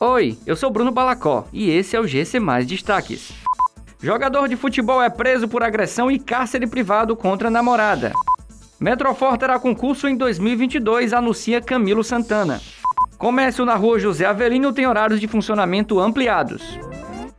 Oi, eu sou Bruno Balacó e esse é o GC Mais Destaques. Jogador de futebol é preso por agressão e cárcere privado contra namorada. Metrofor terá concurso em 2022, anuncia Camilo Santana. Comércio na rua José Avelino tem horários de funcionamento ampliados.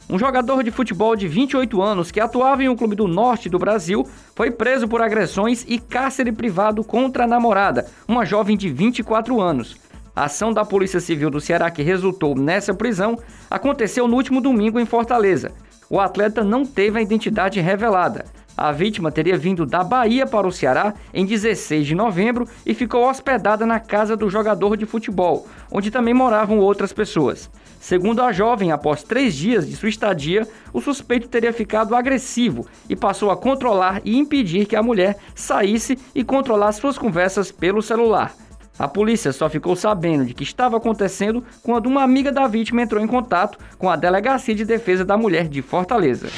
Um jogador de futebol de 28 anos que atuava em um clube do norte do Brasil foi preso por agressões e cárcere privado contra a namorada, uma jovem de 24 anos. A ação da Polícia Civil do Ceará que resultou nessa prisão aconteceu no último domingo em Fortaleza. O atleta não teve a identidade revelada. A vítima teria vindo da Bahia para o Ceará em 16 de novembro e ficou hospedada na casa do jogador de futebol, onde também moravam outras pessoas. Segundo a jovem, após três dias de sua estadia, o suspeito teria ficado agressivo e passou a controlar e impedir que a mulher saísse e controlar suas conversas pelo celular. A polícia só ficou sabendo de que estava acontecendo quando uma amiga da vítima entrou em contato com a Delegacia de Defesa da Mulher de Fortaleza.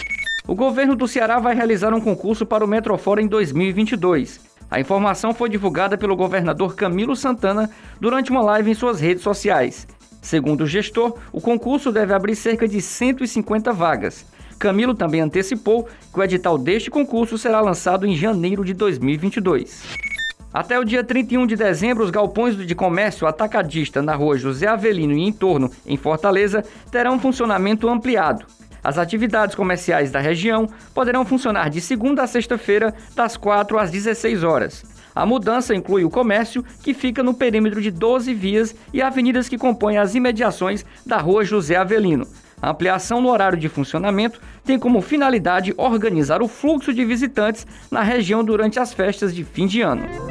O governo do Ceará vai realizar um concurso para o Metrofora em 2022. A informação foi divulgada pelo governador Camilo Santana durante uma live em suas redes sociais. Segundo o gestor, o concurso deve abrir cerca de 150 vagas. Camilo também antecipou que o edital deste concurso será lançado em janeiro de 2022. Até o dia 31 de dezembro, os galpões de comércio atacadista na rua José Avelino e em torno, em Fortaleza, terão funcionamento ampliado. As atividades comerciais da região poderão funcionar de segunda a sexta-feira, das 4 às 16 horas. A mudança inclui o comércio, que fica no perímetro de 12 vias e avenidas que compõem as imediações da rua José Avelino. A ampliação no horário de funcionamento tem como finalidade organizar o fluxo de visitantes na região durante as festas de fim de ano.